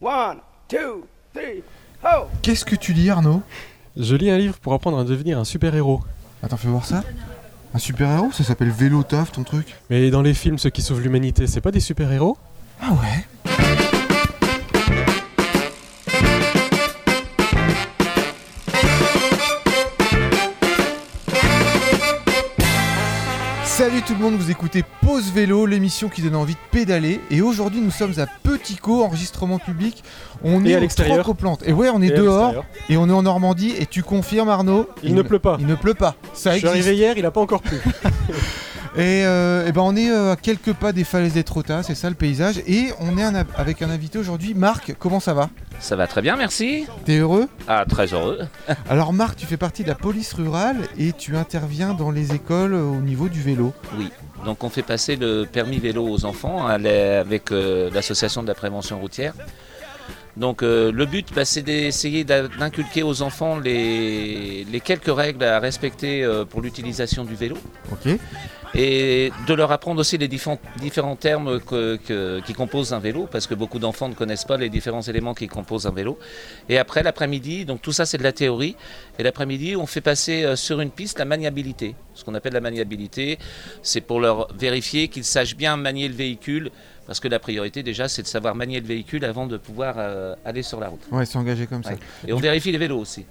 One, two, three, ho! Qu'est-ce que tu lis, Arnaud? Je lis un livre pour apprendre à devenir un super-héros. Attends, fais voir ça. Un super-héros? Ça s'appelle Vélo Taf, ton truc? Mais dans les films, ceux qui sauvent l'humanité, c'est pas des super-héros? Ah ouais? Tout le monde, vous écoutez Pause Vélo, l'émission qui donne envie de pédaler. Et aujourd'hui, nous sommes à Petit Co, enregistrement public. On Et est à l'extérieur. Troc-aux-Plantes. Et ouais, on est Et dehors. Et on est en Normandie. Et tu confirmes, Arnaud Il ne pleut pas. Il ne pleut pas. Ça Je suis existe. arrivé hier, il a pas encore plu. Et, euh, eh ben on est euh, à quelques pas des falaises d'Étretat, c'est ça le paysage. Et on est un avec un invité aujourd'hui. Marc, comment ça va? Ça va très bien, merci. T'es heureux? Ah, très heureux. Alors Marc, tu fais partie de la police rurale et tu interviens dans les écoles euh, au niveau du vélo. Oui. Donc on fait passer le permis vélo aux enfants la- avec l'association de la prévention routière. Donc euh, le but, bah, c'est d'essayer d'inculquer aux enfants les, les quelques règles à respecter euh, pour l'utilisation du vélo Ok et de leur apprendre aussi les différents, différents termes que- que- qui composent un vélo, parce que beaucoup d'enfants ne connaissent pas les différents éléments qui composent un vélo. Et après l'après-midi, donc tout ça c'est de la théorie, et l'après-midi on fait passer euh, sur une piste la maniabilité. Ce qu'on appelle la maniabilité, c'est pour leur vérifier qu'ils sachent bien manier le véhicule, parce que la priorité déjà c'est de savoir manier le véhicule avant de pouvoir euh, aller sur la route. Ouais, c'est engagé comme ça. Ouais. Et on vérifie les vélos aussi.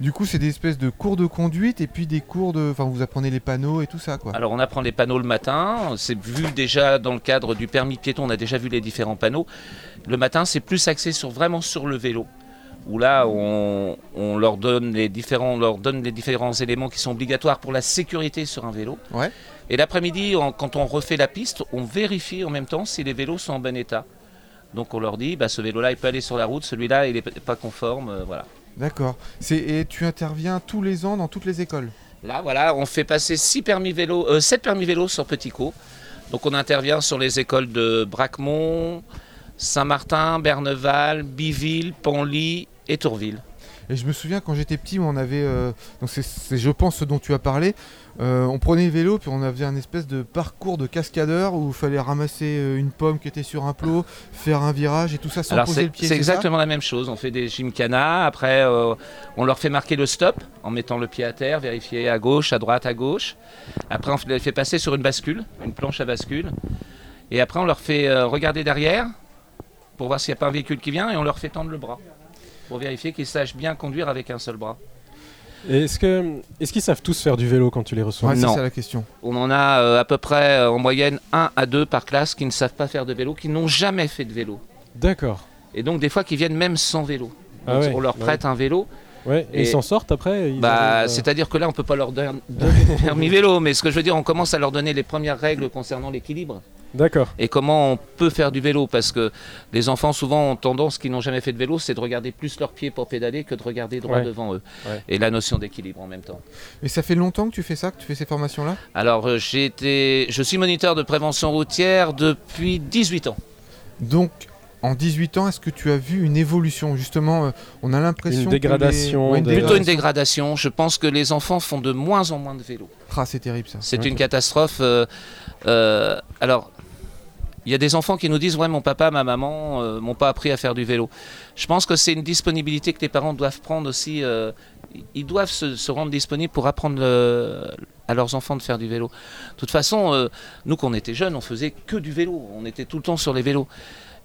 Du coup, c'est des espèces de cours de conduite et puis des cours de. Enfin, vous apprenez les panneaux et tout ça, quoi. Alors on apprend les panneaux le matin, c'est vu déjà dans le cadre du permis piéton, on a déjà vu les différents panneaux. Le matin c'est plus axé sur vraiment sur le vélo. Où là on, on leur donne les différents on leur donne les différents éléments qui sont obligatoires pour la sécurité sur un vélo. Ouais. Et l'après-midi, quand on refait la piste, on vérifie en même temps si les vélos sont en bon état. Donc on leur dit, bah, ce vélo-là il peut aller sur la route, celui-là il n'est pas conforme, euh, voilà. D'accord. Et tu interviens tous les ans dans toutes les écoles. Là, voilà, on fait passer 6 permis vélo, euh, 7 permis vélo sur Petit Co. Donc on intervient sur les écoles de Braquemont, Saint-Martin, Berneval, Biville, Panly et Tourville. Et je me souviens quand j'étais petit, on avait. euh, donc c'est, je pense, ce dont tu as parlé. Euh, on prenait le vélo, puis on avait un espèce de parcours de cascadeur où il fallait ramasser euh, une pomme qui était sur un plot, faire un virage et tout ça sans Alors poser c'est le pied. c'est exactement la même chose. On fait des gymkhana, après euh, on leur fait marquer le stop en mettant le pied à terre, vérifier à gauche, à droite, à gauche. Après on les fait passer sur une bascule, une planche à bascule. Et après on leur fait euh, regarder derrière pour voir s'il n'y a pas un véhicule qui vient et on leur fait tendre le bras pour vérifier qu'ils sachent bien conduire avec un seul bras. Est-ce que est-ce qu'ils savent tous faire du vélo quand tu les reçois Ouais, Non. ça la question. On en a euh, à peu près euh, en moyenne un à deux par classe qui ne savent pas faire de vélo, qui n'ont jamais fait de vélo. D'accord. Et donc des fois qui viennent même sans vélo. Ah Donc, ouais, on leur ouais. prête un vélo. Ouais. Et ils s'en sortent après ils Bah, euh, c'est-à-dire que là, on peut pas leur don- donner le permis vélo, mais ce que je veux dire, on commence à leur donner les premières règles concernant l'équilibre D'accord. et comment on peut faire du vélo, parce que les enfants souvent ont tendance, qui n'ont jamais fait de vélo, c'est de regarder plus leurs pieds pour pédaler que de regarder droit Ouais. devant eux, Ouais. et la notion d'équilibre en même temps. Et ça fait longtemps que tu fais ça, que tu fais ces formations-là? Alors, euh, j'ai été, je suis moniteur de prévention routière depuis 18 ans. Donc, en 18 ans, est-ce que tu as vu une évolution? Justement, euh, on a l'impression. Une que les- dégradation Ouais, une de- Plutôt une dégradation. dégradation. Je pense que les enfants font de moins en moins de vélo. Ah, c'est terrible ça. C'est Ouais. une catastrophe. euh, euh, alors, il y a des enfants qui nous disent Ouais, mon papa, ma maman euh, m'ont pas appris à faire du vélo. Je pense que c'est une disponibilité que les parents doivent prendre aussi. euh, ils doivent se, rendre disponibles pour apprendre le- à leurs enfants de faire du vélo. De toute façon, euh, nous, quand on était jeunes, on faisait que du vélo. On était tout le temps sur les vélos.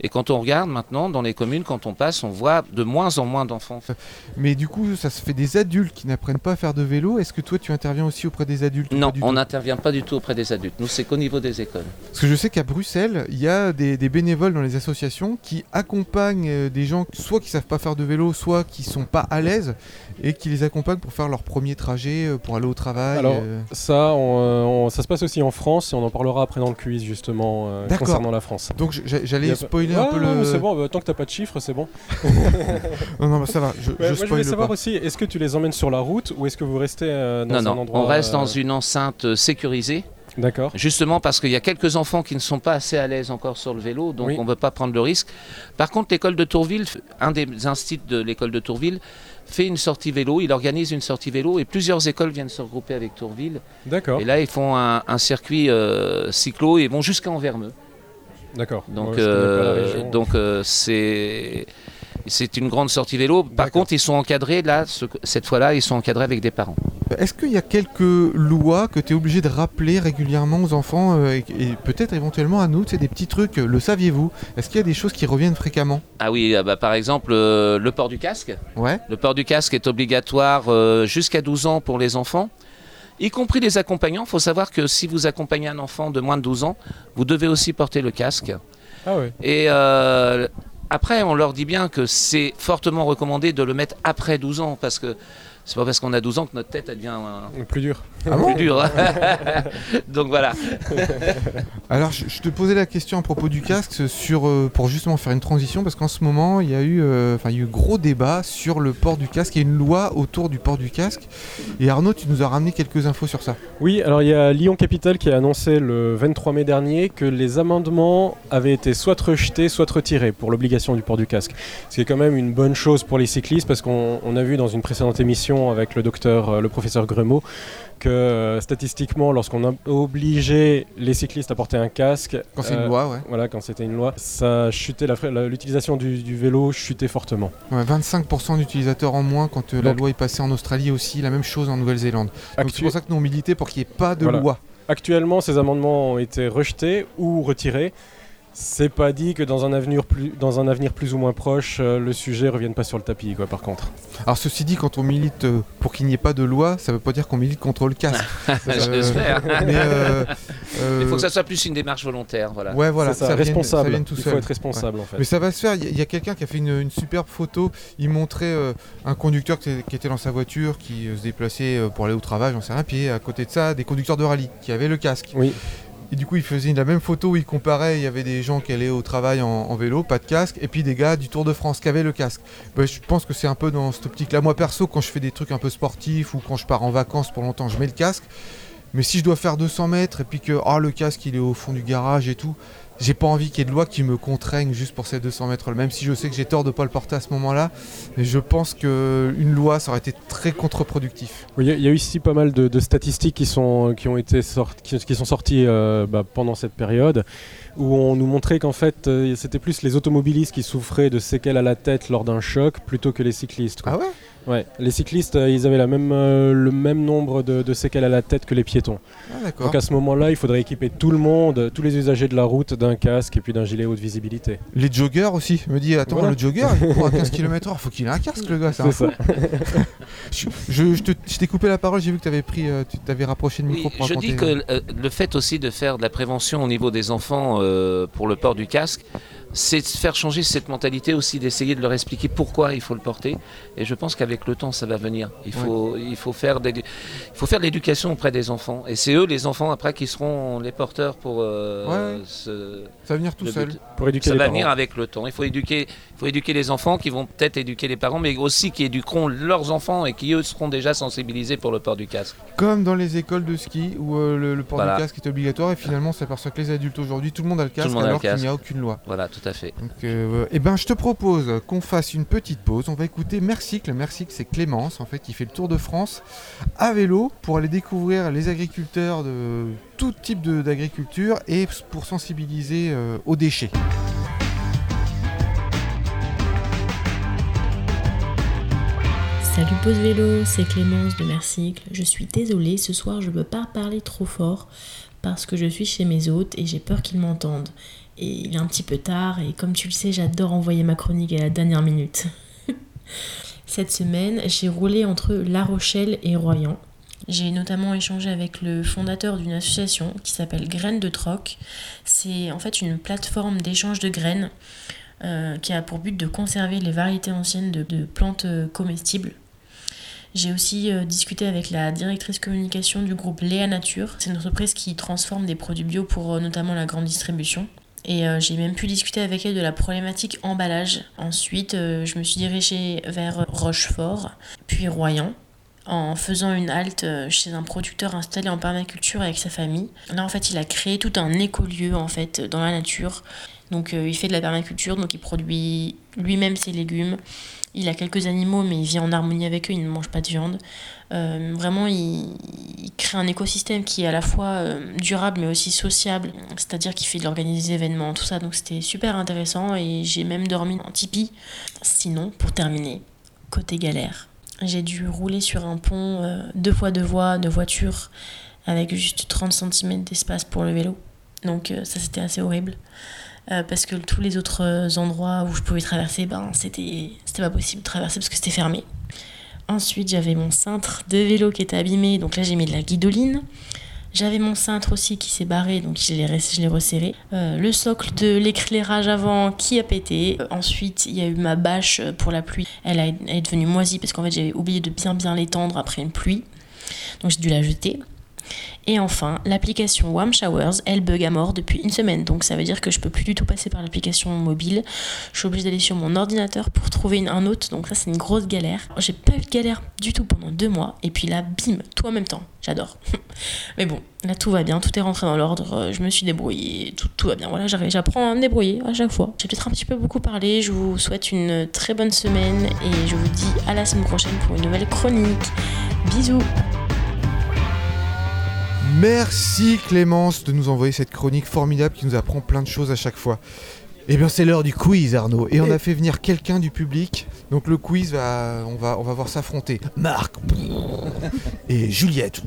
Et quand on regarde maintenant dans les communes, quand on passe, on voit de moins en moins d'enfants. Mais du coup, ça se fait des adultes qui n'apprennent pas à faire de vélo. Est-ce que toi, tu interviens aussi auprès des adultes Non, on n'intervient pas du tout auprès des adultes. Nous, c'est qu'au niveau des écoles. Parce que je sais qu'à Bruxelles, il y a des, des bénévoles dans les associations qui accompagnent euh, des gens, soit qui savent pas faire de vélo, soit qui sont pas à l'aise, et qui les accompagnent pour faire leur premier trajet, euh, pour aller au travail. Alors, euh. Ça, on, on- ça se passe aussi en France et on en parlera après dans le quiz justement euh, concernant la France. Donc j'allais a un peu le. C'est bon, bah, tant que t'as pas de chiffres, c'est bon. Non, non, bah, ça va. Je, Ouais, je moi, je spoil voulais savoir pas. aussi, est-ce que tu les emmènes sur la route ou est-ce que vous restez euh, dans non, un non, endroit on reste euh, dans une enceinte euh, sécurisée. D'accord. Justement parce qu'il y a quelques enfants qui ne sont pas assez à l'aise encore sur le vélo, donc Oui. on ne veut pas prendre le risque. Par contre, l'école de Tourville, un des instituts de l'école de Tourville, fait une sortie vélo, il organise une sortie vélo et plusieurs écoles viennent se regrouper avec Tourville. D'accord. Et là, ils font un, un circuit euh, cyclo et vont jusqu'à Envermeux. D'accord. Donc, Ouais, euh, donc euh, c'est c'est une grande sortie vélo. Par contre, ils sont encadrés là. ce- cette fois-là, ils sont encadrés avec des parents. Est-ce qu'il y a quelques lois que tu es obligé de rappeler régulièrement aux enfants euh, et, et peut-être éventuellement à nous, c'est des petits trucs, le saviez-vous? Est-ce qu'il y a des choses qui reviennent fréquemment? Ah oui, ah bah, par exemple, euh, le port du casque. Ouais. Le port du casque est obligatoire euh, jusqu'à 12 ans pour les enfants, y compris les accompagnants. Il faut savoir que si vous accompagnez un enfant de moins de 12 ans, vous devez aussi porter le casque. Ah. Et euh, après, on leur dit bien que c'est fortement recommandé de le mettre après 12 ans, parce que c'est pas parce qu'on a 12 ans que notre tête elle devient euh, Plus dur. Ah bon plus dure. Donc voilà. Alors je, je te posais la question à propos du casque sur, euh, pour justement faire une transition parce qu'en ce moment il y a eu euh, enfin il y a eu gros débat sur le port du casque. Il y a une loi autour du port du casque. Et Arnaud, tu nous as ramené quelques infos sur ça. Oui, alors il y a Lyon Capital qui a annoncé le 23 mai dernier que les amendements avaient été soit rejetés, soit retirés pour l'obligation du port du casque. Ce qui est quand même une bonne chose pour les cyclistes parce qu'on on a vu dans une précédente émission avec le docteur, euh, le professeur Grumeau, que euh, statistiquement, lorsqu'on a obligé les cyclistes à porter un casque, Quand c'est euh, une loi, ouais. Voilà, quand c'était une loi, ça chutait, l'utilisation du, du vélo chutait fortement. Ouais, 25% d'utilisateurs en moins quand euh, la loi est passée en Australie aussi, la même chose en Nouvelle-Zélande. Donc c'est pour ça que nous on militait pour qu'il n'y ait pas de Voilà. loi. Actuellement, ces amendements ont été rejetés ou retirés. C'est pas dit que dans un avenir plus, dans un avenir plus ou moins proche, euh, le sujet revienne pas sur le tapis, quoi, par contre. Alors ceci dit, quand on milite euh, pour qu'il n'y ait pas de loi, ça veut pas dire qu'on milite contre le casque. Euh, J'espère. mais euh, euh, Il faut que ça soit plus une démarche volontaire. Voilà. Ouais, voilà, ça, ça responsable. ça vienne tout Il seul. faut être responsable, en fait. Mais ça va se faire. Il y a- quelqu'un qui a fait une, une superbe photo. Il montrait euh, un conducteur qui, qui était dans sa voiture, qui euh, se déplaçait euh, pour aller au travail, j'en sais rien. Puis à côté de ça, des conducteurs de rallye qui avaient le casque. Oui, Et du coup, il faisait la même photo où il comparait. Il y avait des gens qui allaient au travail en, vélo, pas de casque, et puis des gars du Tour de France qui avaient le casque. Bah, je pense que c'est un peu dans cette optique-là. Moi, perso, quand je fais des trucs un peu sportifs ou quand je pars en vacances pour longtemps, je mets le casque. Mais si je dois faire 200 mètres et puis que ah, le casque il est au fond du garage et tout, j'ai pas envie qu'il y ait de loi qui me contraigne juste pour ces 200 mètres. Même si je sais que j'ai tort de pas le porter à ce moment-là, mais je pense qu'une loi ça aurait été très contre-productif. Oui, il y, a- il y a eu ici pas mal de, de statistiques qui sont, qui ont été sorti- qui, qui sont sorties euh, bah, pendant cette période, où on nous montrait qu'en fait, euh, c'était plus les automobilistes qui souffraient de séquelles à la tête lors d'un choc, plutôt que les cyclistes. quoi. Ah ouais? Ouais, les cyclistes, euh, ils avaient la même, euh, le même nombre de, de séquelles à la tête que les piétons. Ah d'accord. Donc à ce moment-là, il faudrait équiper tout le monde, tous les usagers de la route, d'un casque et puis d'un gilet haute visibilité. Les joggers aussi. Je me dis, attends, Voilà. le jogger, il court à 15 km/h, faut qu'il ait un casque, le gars. C'est un C'est fou. ça. Je, je- je te- je t'ai coupé la parole, j'ai vu que tu avais pris, euh, tu t'avais rapproché le micro Oui, pour je raconter. dis que euh, le fait aussi de faire de la prévention au niveau des enfants euh, pour le port du casque, c'est de faire changer cette mentalité aussi, d'essayer de leur expliquer pourquoi il faut le porter. Et je pense qu'avec le temps, ça va venir. Il faut, il faut faire des- il faut faire de l'éducation auprès des enfants. Et c'est eux, les enfants, après, qui seront les porteurs pour euh, Ouais. ce- Ça va venir tout seul. but. Pour éduquer Ça les va parents. venir avec le temps. Il faut éduquer, il faut éduquer les enfants qui vont peut-être éduquer les parents, mais aussi qui éduqueront leurs enfants et qui eux seront déjà sensibilisés pour le port du casque. Comme dans les écoles de ski où euh, le, le port Voilà. du casque est obligatoire et finalement on s'aperçoit que les adultes aujourd'hui, tout le monde a le casque le alors qu'il n'y a aucune loi. Voilà, tout à fait. Donc, euh, eh ben, je te propose qu'on fasse une petite pause. On va écouter Mercycle. Mercycle, c'est Clémence, en fait, qui fait le tour de France à vélo pour aller découvrir les agriculteurs de tout type d'agriculture et pour sensibiliser euh, aux déchets. Salut Pause Vélo, c'est Clémence de Mercycle. Je suis désolée, ce soir je ne peux pas parler trop fort parce que je suis chez mes hôtes et j'ai peur qu'ils m'entendent. Et il est un petit peu tard et comme tu le sais, j'adore envoyer ma chronique à la dernière minute. Cette semaine, j'ai roulé entre La Rochelle et Royan. J'ai notamment échangé avec le fondateur d'une association qui s'appelle Graines de Troc. C'est en fait une plateforme d'échange de graines euh, qui a pour but de conserver les variétés anciennes de, plantes euh, comestibles. J'ai aussi euh, discuté avec la directrice communication du groupe Léa Nature. C'est une entreprise qui transforme des produits bio pour euh, notamment la grande distribution. Et euh, j'ai même pu discuter avec elle de la problématique emballage. Ensuite, je me suis dirigée vers Rochefort, puis Royan, en faisant une halte chez un producteur installé en permaculture avec sa famille. Là, en fait, il a créé tout un écolieu en fait dans la nature. Donc, il fait de la permaculture, donc il produit lui-même ses légumes. Il a quelques animaux, mais il vit en harmonie avec eux, il ne mange pas de viande. Euh, vraiment, il, crée un écosystème qui est à la fois euh, durable, mais aussi sociable. C'est-à-dire qu'il fait de l'organiser des événements, tout ça. Donc c'était super intéressant et j'ai même dormi en tipi. Sinon, pour terminer, côté galère, j'ai dû rouler sur un pont euh, deux fois deux voies de voiture avec juste 30 cm d'espace pour le vélo. Donc ça c'était assez horrible. Euh, parce que tous les autres euh, endroits où je pouvais traverser, ben c'était pas possible de traverser parce que c'était fermé. Ensuite j'avais mon cintre de vélo qui était abîmé, donc là j'ai mis de la guidoline. J'avais mon cintre aussi qui s'est barré, donc je l'ai resserré. Euh, le socle de l'éclairage avant qui a pété. Ensuite, il y a eu ma bâche pour la pluie. Elle, a- elle est devenue moisie parce qu'en fait, j'avais oublié de bien bien l'étendre après une pluie. Donc j'ai dû la jeter. Et enfin, l'application Warm Showers, elle bug à mort depuis une semaine. Donc ça veut dire que je peux plus du tout passer par l'application mobile. Je suis obligée d'aller sur mon ordinateur pour trouver un autre. Donc ça, c'est une grosse galère. J'ai pas eu de galère du tout pendant deux mois. Et puis là, bim, tout en même temps. J'adore. Mais bon, là tout va bien, tout est rentré dans l'ordre, euh, je me suis débrouillée, tout, tout va bien. Voilà, j'apprends à me débrouiller à chaque fois. J'ai peut-être un petit peu beaucoup parlé, je vous souhaite une très bonne semaine et je vous dis à la semaine prochaine pour une nouvelle chronique. Bisous Merci Clémence de nous envoyer cette chronique formidable qui nous apprend plein de choses à chaque fois. Eh bien c'est l'heure du quiz Arnaud et on a fait venir quelqu'un du public. Donc le quiz va on va on va voir s'affronter Marc et Juliette.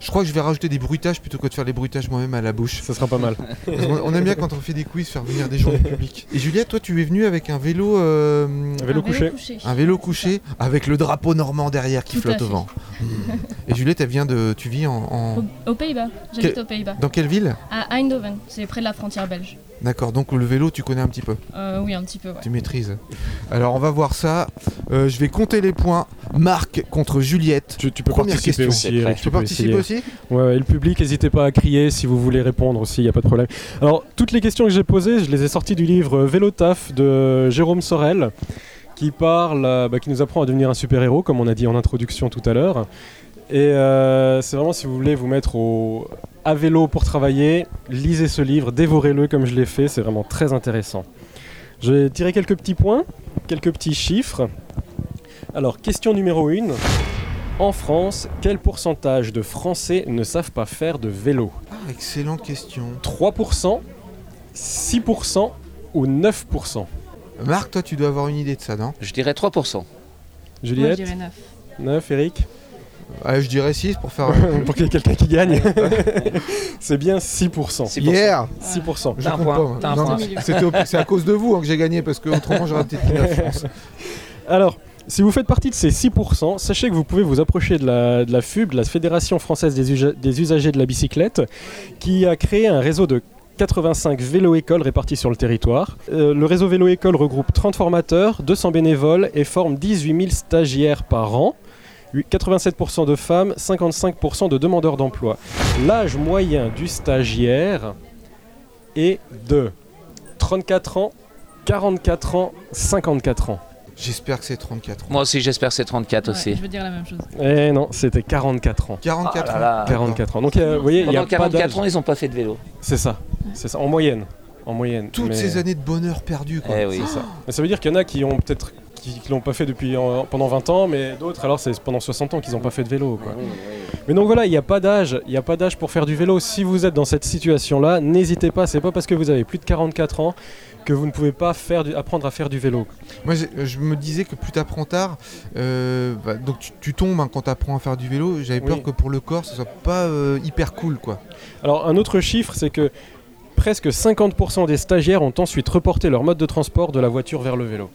Je crois que je vais rajouter des bruitages plutôt que de faire les bruitages moi-même à la bouche. Ça sera pas mal. On aime bien quand on fait des quiz faire venir des gens du public. Et Juliette, toi tu es venue avec un vélo euh, Un vélo couché. un vélo couché avec le drapeau normand derrière qui Tout flotte au vent. Hmm. Et Juliette, elle vient de tu vis en, en- Au- Aux Pays-Bas, j'habite aux Pays-Bas. dans quelle ville? À Eindhoven, c'est près de la frontière belge. D'accord, donc le vélo tu connais un petit peu. Euh, oui, un petit peu, ouais. Tu maîtrises. Alors on va voir ça. Euh, je vais compter les points. Marc contre Juliette. Tu, tu peux Première participer question. aussi. Eric, Tu tu peux peux participer essayer. aussi Ouais, ouais, et le public, n'hésitez pas à crier si vous voulez répondre aussi, il n'y a pas de problème. Alors, toutes les questions que j'ai posées, je les ai sorties du livre Vélo Taf de Jérôme Sorel, qui parle, euh, bah, qui nous apprend à devenir un super-héros, comme on a dit en introduction tout à l'heure. Et euh, c'est vraiment si vous voulez vous mettre au, à vélo pour travailler, lisez ce livre, dévorez-le comme je l'ai fait, c'est vraiment très intéressant. Je vais tirer quelques petits points, quelques petits chiffres. Alors, question numéro 1. En France, quel pourcentage de Français ne savent pas faire de vélo? Ah, excellente question. 3%, 6% ou 9% Marc, toi tu dois avoir une idée de ça, non? Je dirais 3%. Moi, je Juliette dirais 9. 9, Eric? Ah, Je dirais 6 pour faire. Pour qu'il y ait quelqu'un qui gagne. C'est bien 6%. 6%. Hier 6%. Je T'as un compte point, pas, moi. t'as un Non, point. non, c'était au- C'est à cause de vous hein, que j'ai gagné parce que autrement j'aurais peut-être la France. Alors, si vous faites partie de ces 6%, sachez que vous pouvez vous approcher de la, de la FUB, de la Fédération française des, usa- des usagers de la bicyclette, qui a créé un réseau de 85 vélo-écoles répartis sur le territoire. Euh, le réseau vélo-école regroupe 30 formateurs, 200 bénévoles et forme 18 000 stagiaires par an. 87% de femmes, 55% de demandeurs d'emploi. L'âge moyen du stagiaire est de 34 ans, 44 ans, 54 ans. J'espère que c'est 34 ans. Moi aussi, j'espère que c'est 34 Ouais, aussi. je veux dire la même chose. Eh non, c'était 44 ans. 44 Ah ans. là là. 44 ans. Donc euh, vous voyez, il y a Pendant pas 44 d'âge. ans, ils n'ont pas fait de vélo. C'est ça. C'est ça en moyenne. En moyenne. Toutes Mais- ces années de bonheur perdu quoi. Eh oui. C'est ça. Mais ça veut dire qu'il y en a qui ont peut-être qui, qui l'ont pas fait depuis pendant 20 ans, mais d'autres alors c'est pendant 60 ans qu'ils n'ont pas fait de vélo quoi. Mais donc voilà, il n'y a pas d'âge, il n'y a pas d'âge pour faire du vélo. Si vous êtes dans cette situation-là, n'hésitez pas. C'est pas parce que vous avez plus de 44 ans que vous ne pouvez pas faire du- apprendre à faire du vélo. Moi je me disais que plus t'apprends tard, euh, bah, donc tu, tu tombes hein, quand t'apprends à faire du vélo. J'avais peur Oui. que pour le corps ce soit pas euh, hyper cool quoi. Alors un autre chiffre, c'est que presque 50% des stagiaires ont ensuite reporté leur mode de transport de la voiture vers le vélo.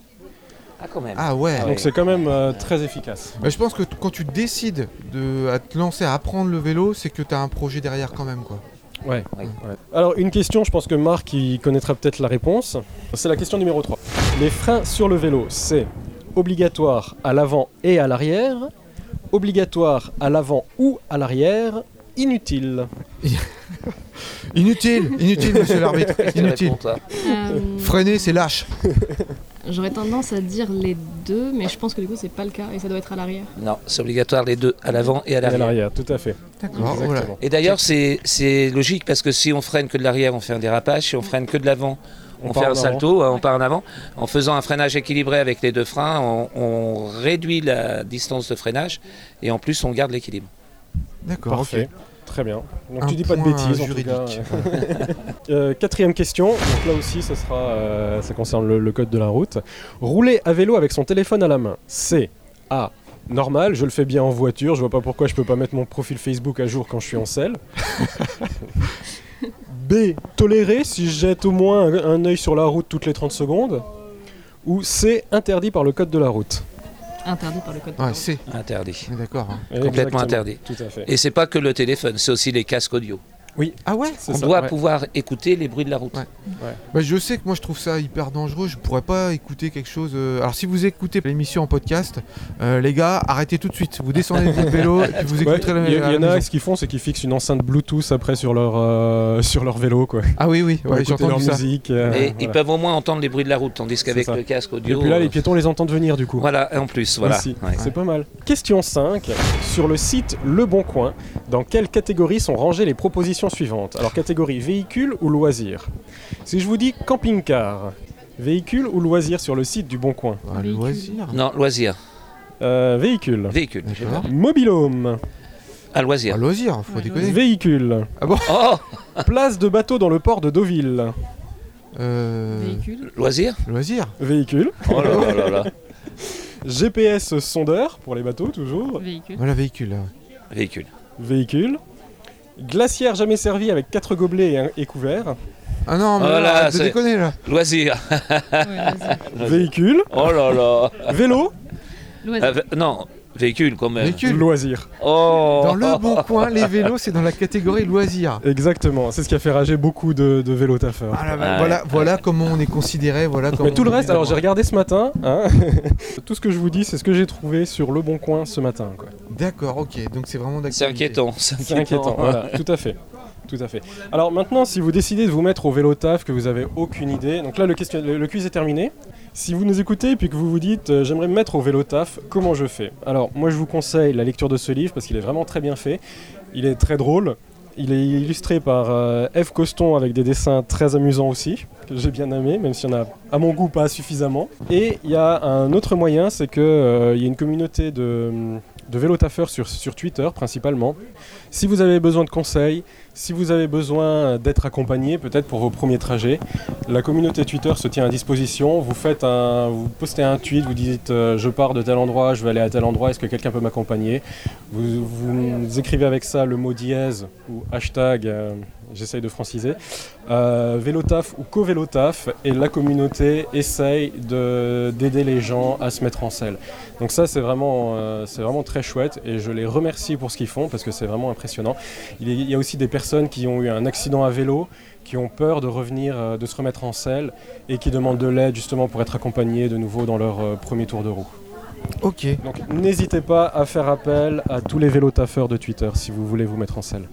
Ah, quand même. Ah ouais. Donc c'est quand même euh, très efficace. Bah, je pense que quand tu décides de à te lancer à apprendre le vélo, c'est que tu as un projet derrière quand même quoi. Ouais. Oui. ouais. Alors une question, je pense que Marc il connaîtra peut-être la réponse. C'est la question numéro 3. Les freins sur le vélo, c'est obligatoire à l'avant et à l'arrière, obligatoire à l'avant ou à l'arrière, inutile. Inutile, inutile monsieur l'arbitre, inutile. toi Euh, Freiner c'est lâche. J'aurais tendance à dire les deux, mais je pense que du coup c'est pas le cas et ça doit être à l'arrière. Non, c'est obligatoire les deux, à l'avant et à Et à l'arrière. l'arrière, tout à fait. D'accord, voilà. Exactement. Et d'ailleurs, c'est c'est logique parce que si on freine que de l'arrière, on fait un dérapage. Si on freine que de l'avant, on, fait un salto, euh, on part en avant. En faisant un freinage équilibré avec les deux freins, on, on réduit la distance de freinage et en plus on garde l'équilibre. D'accord, Parfait. ok. Très bien. Donc Un tu dis pas de point, bêtises euh, en tout juridique. cas. Euh, quatrième question. Donc là aussi, ça sera, euh, ça concerne le, le code de la route. Rouler à vélo avec son téléphone à la main, c'est A. Normal, je le fais bien en voiture, je vois pas pourquoi je peux pas mettre mon profil Facebook à jour quand je suis en selle. B. Toléré si je jette au moins un, un œil sur la route toutes les 30 secondes. Ou C. Interdit par le code de la route. Interdit par le code. c'est. Interdit. D'accord. hein. Complètement Exactement. interdit. Tout à fait. Et c'est pas que le téléphone, c'est aussi les casques audio. Ah ouais C'est On ça, doit ouais. pouvoir écouter les bruits de la route. Ouais. Bah, je sais que moi je trouve ça hyper dangereux. Je pourrais pas écouter quelque chose. euh, Alors si vous écoutez l'émission en podcast, euh, les gars, arrêtez tout de suite. Vous descendez de votre vélo et puis vous Ouais, écouterez la, Il y, à en a maison. ce qu'ils font, c'est qu'ils fixent une enceinte Bluetooth après sur leur, euh, sur leur vélo. Quoi. Ah oui, oui, Pour ouais, j'ai écouter leur entendu ça. musique. euh, Et ils voilà. peuvent au moins entendre les bruits de la route, tandis qu'avec ça. le casque Et audio. puis là, euh, les piétons les entendent venir du coup. Voilà, en plus, voilà. Aussi. Ouais. C'est pas mal. Question 5. Sur le site Le Bon Coin, dans quelle catégorie sont rangées les propositions suivantes Alors, catégorie véhicule ou loisir Si je vous dis camping-car, véhicule ou loisir sur le site du Bon Coin Ah, loisir. Non, loisir. Euh, Véhicule. Véhicule. Mobilhome. À Ah, loisir. loisir, faut Ouais, déconner. Véhicule. Oh Place de bateau dans le port de Deauville. Euh, Véhicule. Loisir loisir. Véhicule. Oh là là là là. GPS sondeur pour les bateaux toujours. Véhicule. Voilà, véhicule. Véhicule. Véhicule. Glacière jamais servi avec 4 gobelets et, un- et couvert. Ah non, mais Oh là, là, arrête de c'est- déconner là. Loisir. Ouais, vas-y. Véhicule. Oh là là. Vélo. Loisir. Ah, non, véhicule quand même. Véhicule. Loisir. Oh Dans le bon coin, les vélos, c'est dans la catégorie loisir. Exactement. C'est ce qui a fait rager beaucoup de, de vélos taffeurs. Ah, là, Ouais. voilà, voilà comment on est considéré, voilà comment. Mais tout le reste, alors j'ai regardé ce matin. hein. tout ce que je vous dis, c'est ce que j'ai trouvé sur Le Bon Coin ce matin. D'accord, ok, donc c'est vraiment C'est d'actualité. inquiétant. C'est C'est inquiétant. voilà, tout à fait. Tout à fait. Alors maintenant, si vous décidez de vous mettre au vélo taf, que vous avez aucune idée, donc là le, question, le, le quiz est terminé. Si vous nous écoutez et puis que vous vous dites euh, j'aimerais me mettre au vélo taf, comment je fais? Alors moi je vous conseille la lecture de ce livre parce qu'il est vraiment très bien fait. Il est très drôle. Il est illustré par euh, Eve Coston avec des dessins très amusants aussi, que j'ai bien aimé, même s'il y en a à mon goût pas suffisamment. Et il y a un autre moyen, c'est qu'il y a une communauté de, de vélo taffeurs sur, sur Twitter principalement. Si vous avez besoin de conseils, si vous avez besoin d'être accompagné peut-être pour vos premiers trajets, la communauté Twitter se tient à disposition. Vous faites un, vous postez un tweet, vous dites euh, je pars de tel endroit, je vais aller à tel endroit, est-ce que quelqu'un peut m'accompagner? Vous, écrivez avec ça le mot dièse ou hashtag, euh, j'essaye de franciser, euh, vélotaf ou co-vélotaf et la communauté essaye de- d'aider les gens à se mettre en selle. Donc ça c'est vraiment, c'est vraiment très chouette et je les remercie pour ce qu'ils font parce que c'est vraiment impressionnant. Il, y a aussi des personnes qui ont eu un accident à vélo, qui ont peur de revenir, euh, de se remettre en selle et qui demandent de l'aide justement pour être accompagnés de nouveau dans leur euh, premier tour de roue. Ok, Donc n'hésitez pas à faire appel à tous les vélotaffeurs de Twitter si vous voulez vous mettre en selle.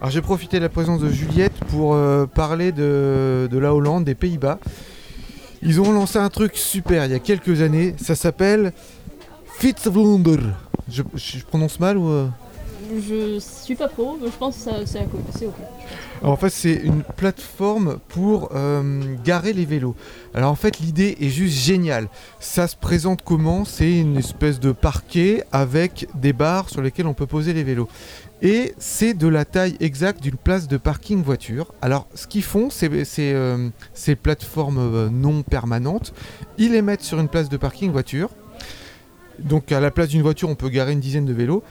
alors j'ai profité de la présence de Juliette pour euh, parler de, de la Hollande, des Pays-Bas. Ils ont lancé un truc super il y a quelques années, ça s'appelle Fitzwunder. Je, je- je prononce mal ou. euh Je suis pas pro, je pense que c'est ok. En fait c'est une plateforme pour euh, garer les vélos. Alors en fait l'idée est juste géniale. Ça se présente comment? C'est une espèce de parquet avec des barres sur lesquelles on peut poser les vélos. Et c'est de la taille exacte d'une place de parking voiture. Alors ce qu'ils font, c'est c'est, euh, ces plateformes euh, non permanentes. Ils les mettent sur une place de parking voiture. Donc à la place d'une voiture, on peut garer une dizaine de vélos.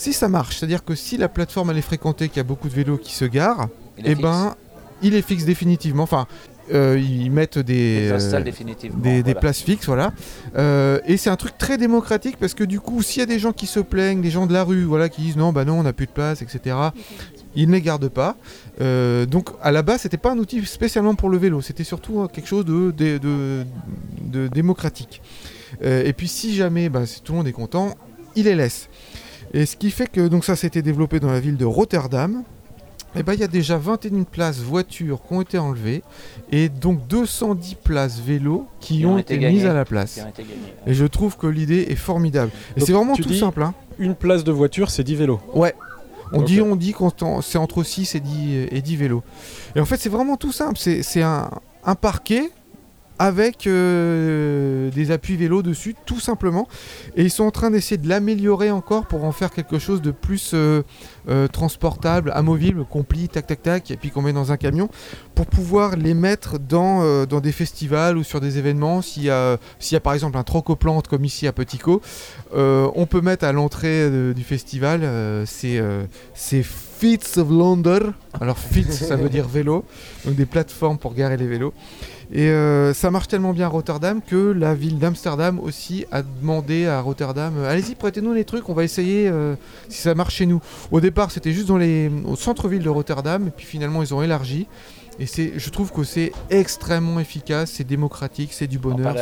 Si ça marche, c'est-à-dire que si la plateforme elle est fréquentée, qu'il y a beaucoup de vélos qui se garent, Il eh ben, il est fixe définitivement. Enfin, euh, ils mettent des, euh, définitivement. des, places fixes, voilà. Euh, et c'est un truc très démocratique parce que du coup, s'il y a des gens qui se plaignent, des gens de la rue, voilà, qui disent non, bah non, on n'a plus de place, etc. Ils ne les gardent pas. Euh, donc à la base, c'était pas un outil spécialement pour le vélo, c'était surtout euh, quelque chose de, de, de- de démocratique. Et puis si jamais bah, si tout le monde est content, il les laisse. Et ce qui fait que donc ça s'était développé dans la ville de Rotterdam. Et ben il y a déjà 21 places voitures qui ont été enlevées et donc 210 places vélos qui, Qui ont, ont été, été mises à la place. Et je trouve que l'idée est formidable. Et c'est vraiment tu tout dis- simple. Hein. Une place de voiture, c'est 10 vélos. Ouais. On dit, on dit qu'on c'est entre 6 et 10, et 10 vélos. Et en fait, c'est vraiment tout simple. C'est c'est un, un parquet avec euh, des appuis vélo dessus, tout simplement. Et ils sont en train d'essayer de l'améliorer encore pour en faire quelque chose de plus euh, euh, transportable, amovible, qu'on tac tac tac, et puis qu'on met dans un camion, pour pouvoir les mettre dans, des festivals ou sur des événements. S'il y, a- par exemple un troc-aux-plantes comme ici à Petit Co, euh, on peut mettre à l'entrée du festival, c'est Fits of London. Alors Fits, ça veut dire vélo, donc des plateformes pour garer les vélos. Et euh, ça marche tellement bien à Rotterdam que la ville d'Amsterdam aussi a demandé à Rotterdam euh, allez-y prêtez-nous les trucs, on va essayer euh, si ça marche chez nous. Au départ c'était juste dans les, au centre-ville de Rotterdam et puis finalement ils ont élargi. Et c'est, je trouve que c'est extrêmement efficace, c'est démocratique, c'est du On bonheur.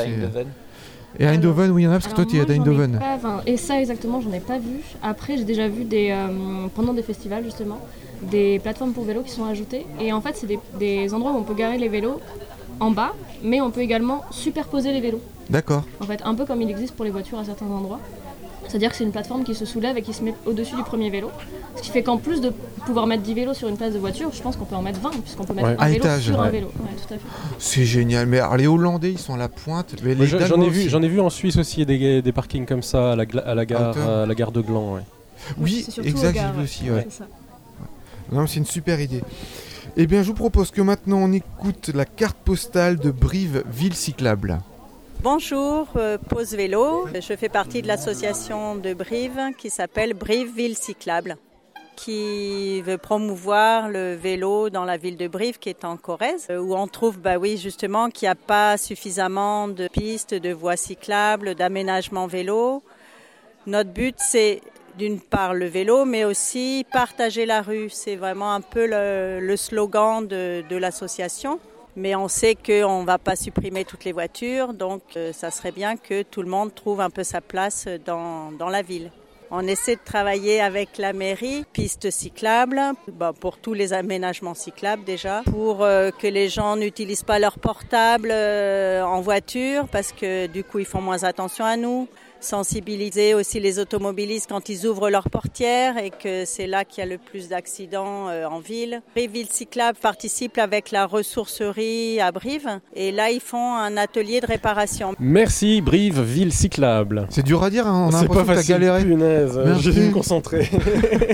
Et à Eindhoven, oui, il y en a parce que toi tu es à Eindhoven. et ça exactement, j'en ai pas vu. Après, j'ai déjà vu des euh, pendant des festivals justement, des plateformes pour vélos qui sont ajoutées. Et en fait, c'est des, des endroits où on peut garer les vélos en bas, mais on peut également superposer les vélos. D'accord. En fait, un peu comme il existe pour les voitures à certains endroits. C'est-à-dire que c'est une plateforme qui se soulève et qui se met au-dessus du premier vélo. Ce qui fait qu'en plus de pouvoir mettre 10 vélos sur une place de voiture, je pense qu'on peut en mettre 20, puisqu'on peut mettre Ouais. un À vélo étage, sur un vélo. Ouais, tout à fait. C'est génial. Mais alors, les Hollandais, ils sont à la pointe. J'en ai, vu, ai vu en Suisse aussi des, des parkings comme ça à la, à la, gare, hauteur. à la gare de Gland. ouais. Oui, aux exact, aussi. c'est une super idée. Eh bien, je vous propose que maintenant on écoute la carte postale de Brive, ville cyclable. Bonjour, euh, Pause Vélo. Je fais partie de l'association de Brive qui s'appelle Brive Ville Cyclable, qui veut promouvoir le vélo dans la ville de Brive qui est en Corrèze, euh, où on trouve, bah oui, justement, qu'il n'y a pas suffisamment de pistes, de voies cyclables, d'aménagement vélo. Notre but, c'est d'une part le vélo, mais aussi partager la rue. C'est vraiment un peu le, slogan de, l'association. Mais on sait qu'on ne va pas supprimer toutes les voitures, donc euh, ça serait bien que tout le monde trouve un peu sa place dans, dans la ville. On essaie de travailler avec la mairie, pistes cyclables, bah, pour tous les aménagements cyclables déjà, pour euh, que les gens n'utilisent pas leur portable euh, en voiture parce que du coup ils font moins attention à nous. Sensibiliser aussi les automobilistes quand ils ouvrent leurs portières et que c'est là qu'il y a le plus d'accidents euh, en ville. Brive Ville Cyclable participe avec la ressourcerie à Brive et là ils font un atelier de réparation. Merci Brive, ville cyclable. C'est dur à dire, hein, on a pas que t'as facile, galéré. punaise, Merci. j'ai dû me concentrer.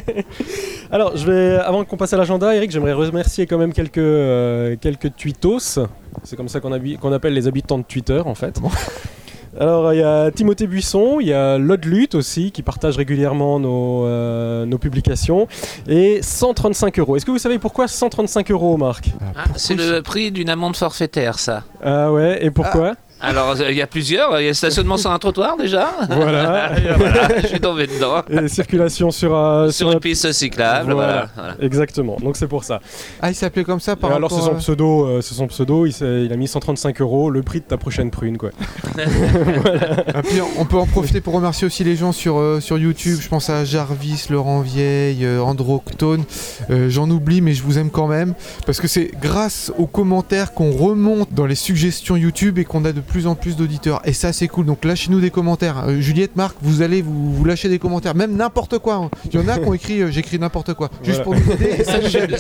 Alors, je vais, avant qu'on passe à l'agenda, Eric, j'aimerais remercier quand même quelques, euh, quelques tweetos. C'est comme ça qu'on habi- qu'on appelle les habitants de Twitter, en fait. Alors, il y a Timothée Buisson, il y a Lodlut aussi, qui partage régulièrement nos, euh, nos publications. Et 135 euros. Est-ce que vous savez pourquoi 135 euros, Marc? Ah, c'est le prix d'une amende forfaitaire, ça. Ah ouais, et pourquoi? Alors, euh, il y a plusieurs. Il y a stationnement sur un trottoir déjà. Voilà. Et voilà, je suis tombé dedans. Et circulation sur, euh, Sur une piste cyclable, Voilà. voilà. voilà. Exactement, donc c'est pour ça. Ah, il s'appelait comme ça par Et alors c'est rapport son pseudo, euh, c'est son pseudo, il, a mis 135 euros, le prix de ta prochaine prune quoi. Ah, puis on peut en profiter pour remercier aussi les gens sur, euh, sur YouTube. Je pense à Jarvis, Laurent Vieille, euh, Androctone. Euh, J'en oublie, mais je vous aime quand même. Parce que c'est grâce aux commentaires qu'on remonte dans les suggestions YouTube et qu'on a de plus en plus d'auditeurs. Et ça, c'est cool. Donc lâchez-nous des commentaires. Euh, Juliette, Marc, vous allez vous, vous lâcher des commentaires. Même n'importe quoi. hein. Il y en a qui ont écrit euh, j'écris n'importe quoi. Juste Voilà. pour nous aider. Et ça nous aide.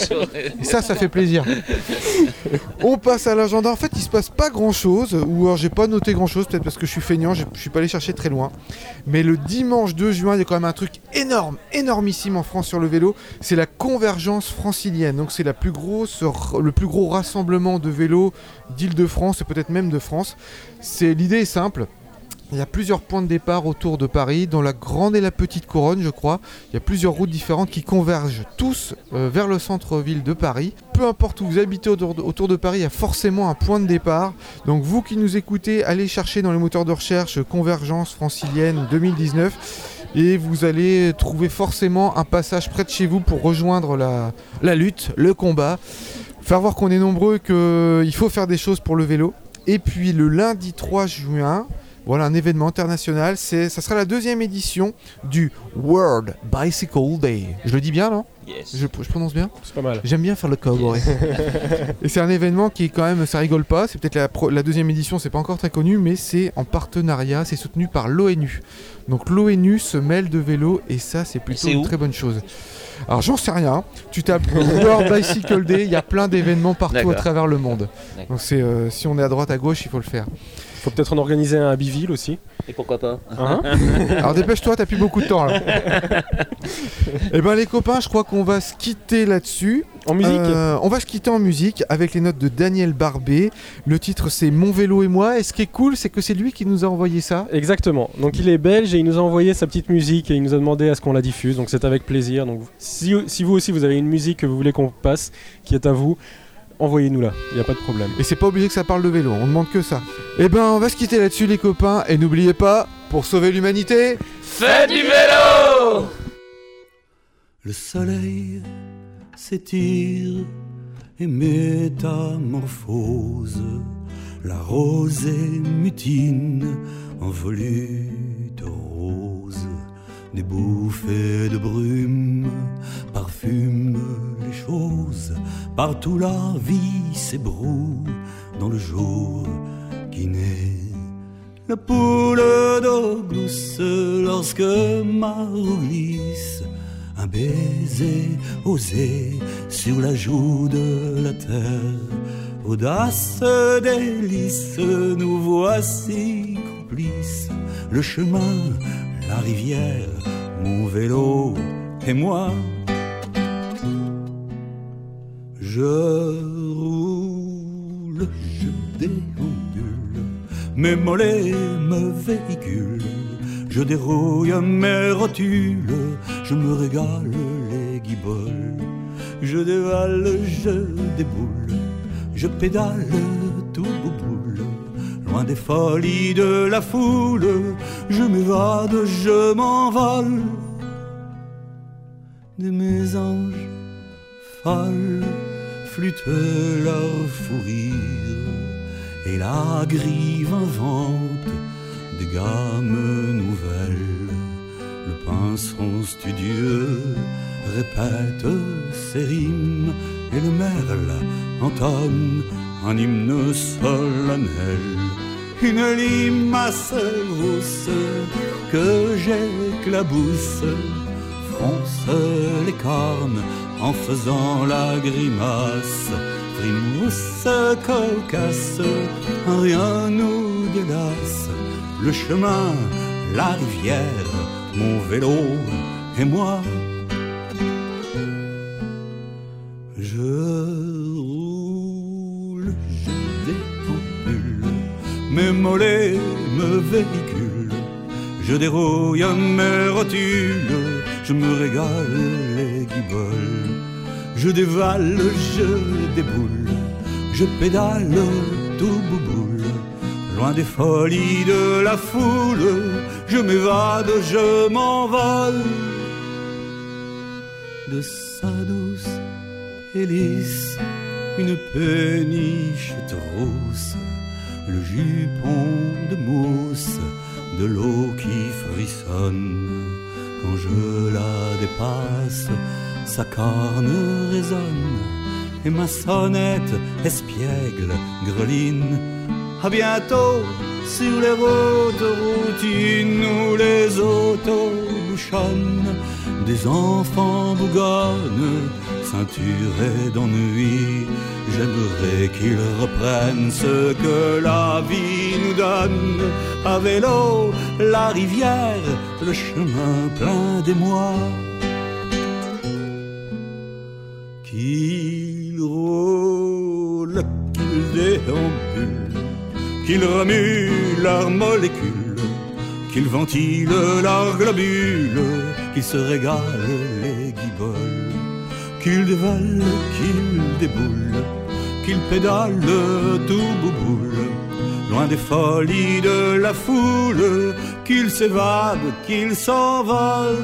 Et ça, ça fait plaisir. On passe à l'agenda. En fait, il se passe pas grand chose. Ou alors, j'ai pas noté grand chose, peut-être parce que je suis feignant, je suis pas allé chercher très loin. Mais le dimanche 2 juin, il y a quand même un truc énorme, énormissime en France sur le vélo. C'est la convergence francilienne. Donc, c'est la plus grosse, le plus gros rassemblement de vélos d'Île-de-France et peut-être même de France. C'est l'idée est simple. Il y a plusieurs points de départ autour de Paris, dans la grande et la petite couronne, je crois. Il y a plusieurs routes différentes qui convergent tous euh, vers le centre-ville de Paris. Peu importe où vous habitez autour de, Paris, il y a forcément un point de départ. Donc vous qui nous écoutez, allez chercher dans les moteurs de recherche Convergence francilienne 2019 et vous allez trouver forcément un passage près de chez vous pour rejoindre la, la lutte, le combat. Faire voir qu'on est nombreux, qu'il faut faire des choses pour le vélo. Et puis le lundi 3 juin, voilà un événement international. C'est, ça sera la deuxième édition du World Bicycle Day. Je le dis bien, non? Yes. Je, je prononce bien? C'est pas mal. J'aime bien faire le cowboy. et c'est un événement qui est quand même, ça rigole pas. C'est peut-être la, pro- la deuxième édition, c'est pas encore très connu, mais c'est en partenariat, c'est soutenu par l'ONU. Donc l'ONU se mêle de vélo et ça, c'est plutôt c'est une très bonne chose. Alors j'en sais rien. Tu tapes World Bicycle Day, il y a plein d'événements partout à travers le monde. Donc c'est, euh, si on est à droite à gauche, il faut le faire. Faut peut-être en organiser un à Biville aussi. Et pourquoi pas Hein Alors dépêche-toi, t'as plus beaucoup de temps là. Et ben les copains, je crois qu'on va se quitter là-dessus. En musique Euh, on va se quitter en musique avec les notes de Daniel Barbet. Le titre c'est Mon vélo et moi. Et ce qui est cool, c'est que c'est lui qui nous a envoyé ça. Exactement. Donc il est belge et il nous a envoyé sa petite musique et il nous a demandé à ce qu'on la diffuse. Donc c'est avec plaisir. Donc si, si vous aussi vous avez une musique que vous voulez qu'on passe, qui est à vous, envoyez-nous la. Il n'y a pas de problème. Et c'est pas obligé que ça parle de vélo, on demande que ça. Et ben on va se quitter là-dessus les copains. Et n'oubliez pas, pour sauver l'humanité, Faites du vélo Le soleil s'étire et métamorphose. La rosée mutine en volute. Des bouffées de brume parfument les choses. Partout la vie s'ébroue dans le jour qui naît. La poule d'eau glousse lorsque Marou glisse un baiser osé sur la joue de la terre. Audace, délice, nous voici complices. Le chemin, la rivière, mon vélo et moi. Je roule, je déambule, mes mollets me véhiculent. Je dérouille mes rotules, je me régale les guiboles. Je dévale, je déboule, je pédale tout bouboule. Loin des folies de la foule, je m'évade, je m'envole. De mes anges folles flûtent leur fou et la grive invente des gammes nouvelles. Le pinceau studieux répète ses rimes et le merle entonne un hymne solennel. Une limace rousse que j'éclabousse fronce les cornes en faisant la grimace. Frimousse cocasse, rien nous délace. Le chemin, la rivière, mon vélo et moi. Mes mollets me véhiculent. Je dérouille mes rotules, je me régale les guiboles. Je dévale, je déboule, je pédale tout bouboule. Loin des folies de la foule, je m'évade, je m'envole. De sa douce hélice, une péniche trousse, le jupon de mousse, de l'eau qui frissonne. Quand je la dépasse, sa corne résonne, et ma sonnette espiègle greline. À bientôt sur les routes routines où les autos bouchonnent, des enfants bougonnent, ceinturés d'ennui. J'aimerais qu'ils reprennent ce que la vie nous donne. À vélo, la rivière, le chemin plein d'émoi. Qu'ils roulent, qu'ils déambulent, qu'ils remuent leurs molécules, qu'ils ventilent leurs globules, qu'ils se régalent les guiboles, qu'ils dévalent, qu'ils déboulent, qu'ils pédalent tout bouboule, loin des folies de la foule, qu'ils s'évadent, qu'ils s'envolent.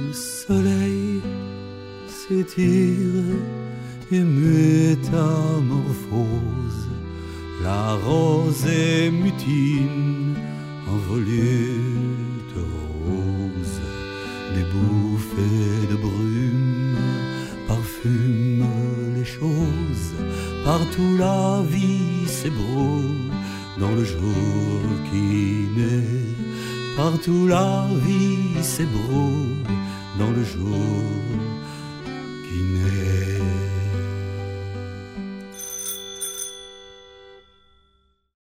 Le soleil s'étire et métamorphose. La rosée mutine en de brume parfume les choses. Partout la vie s'ébroue dans le jour qui naît. Partout la vie s'ébroue dans le jour.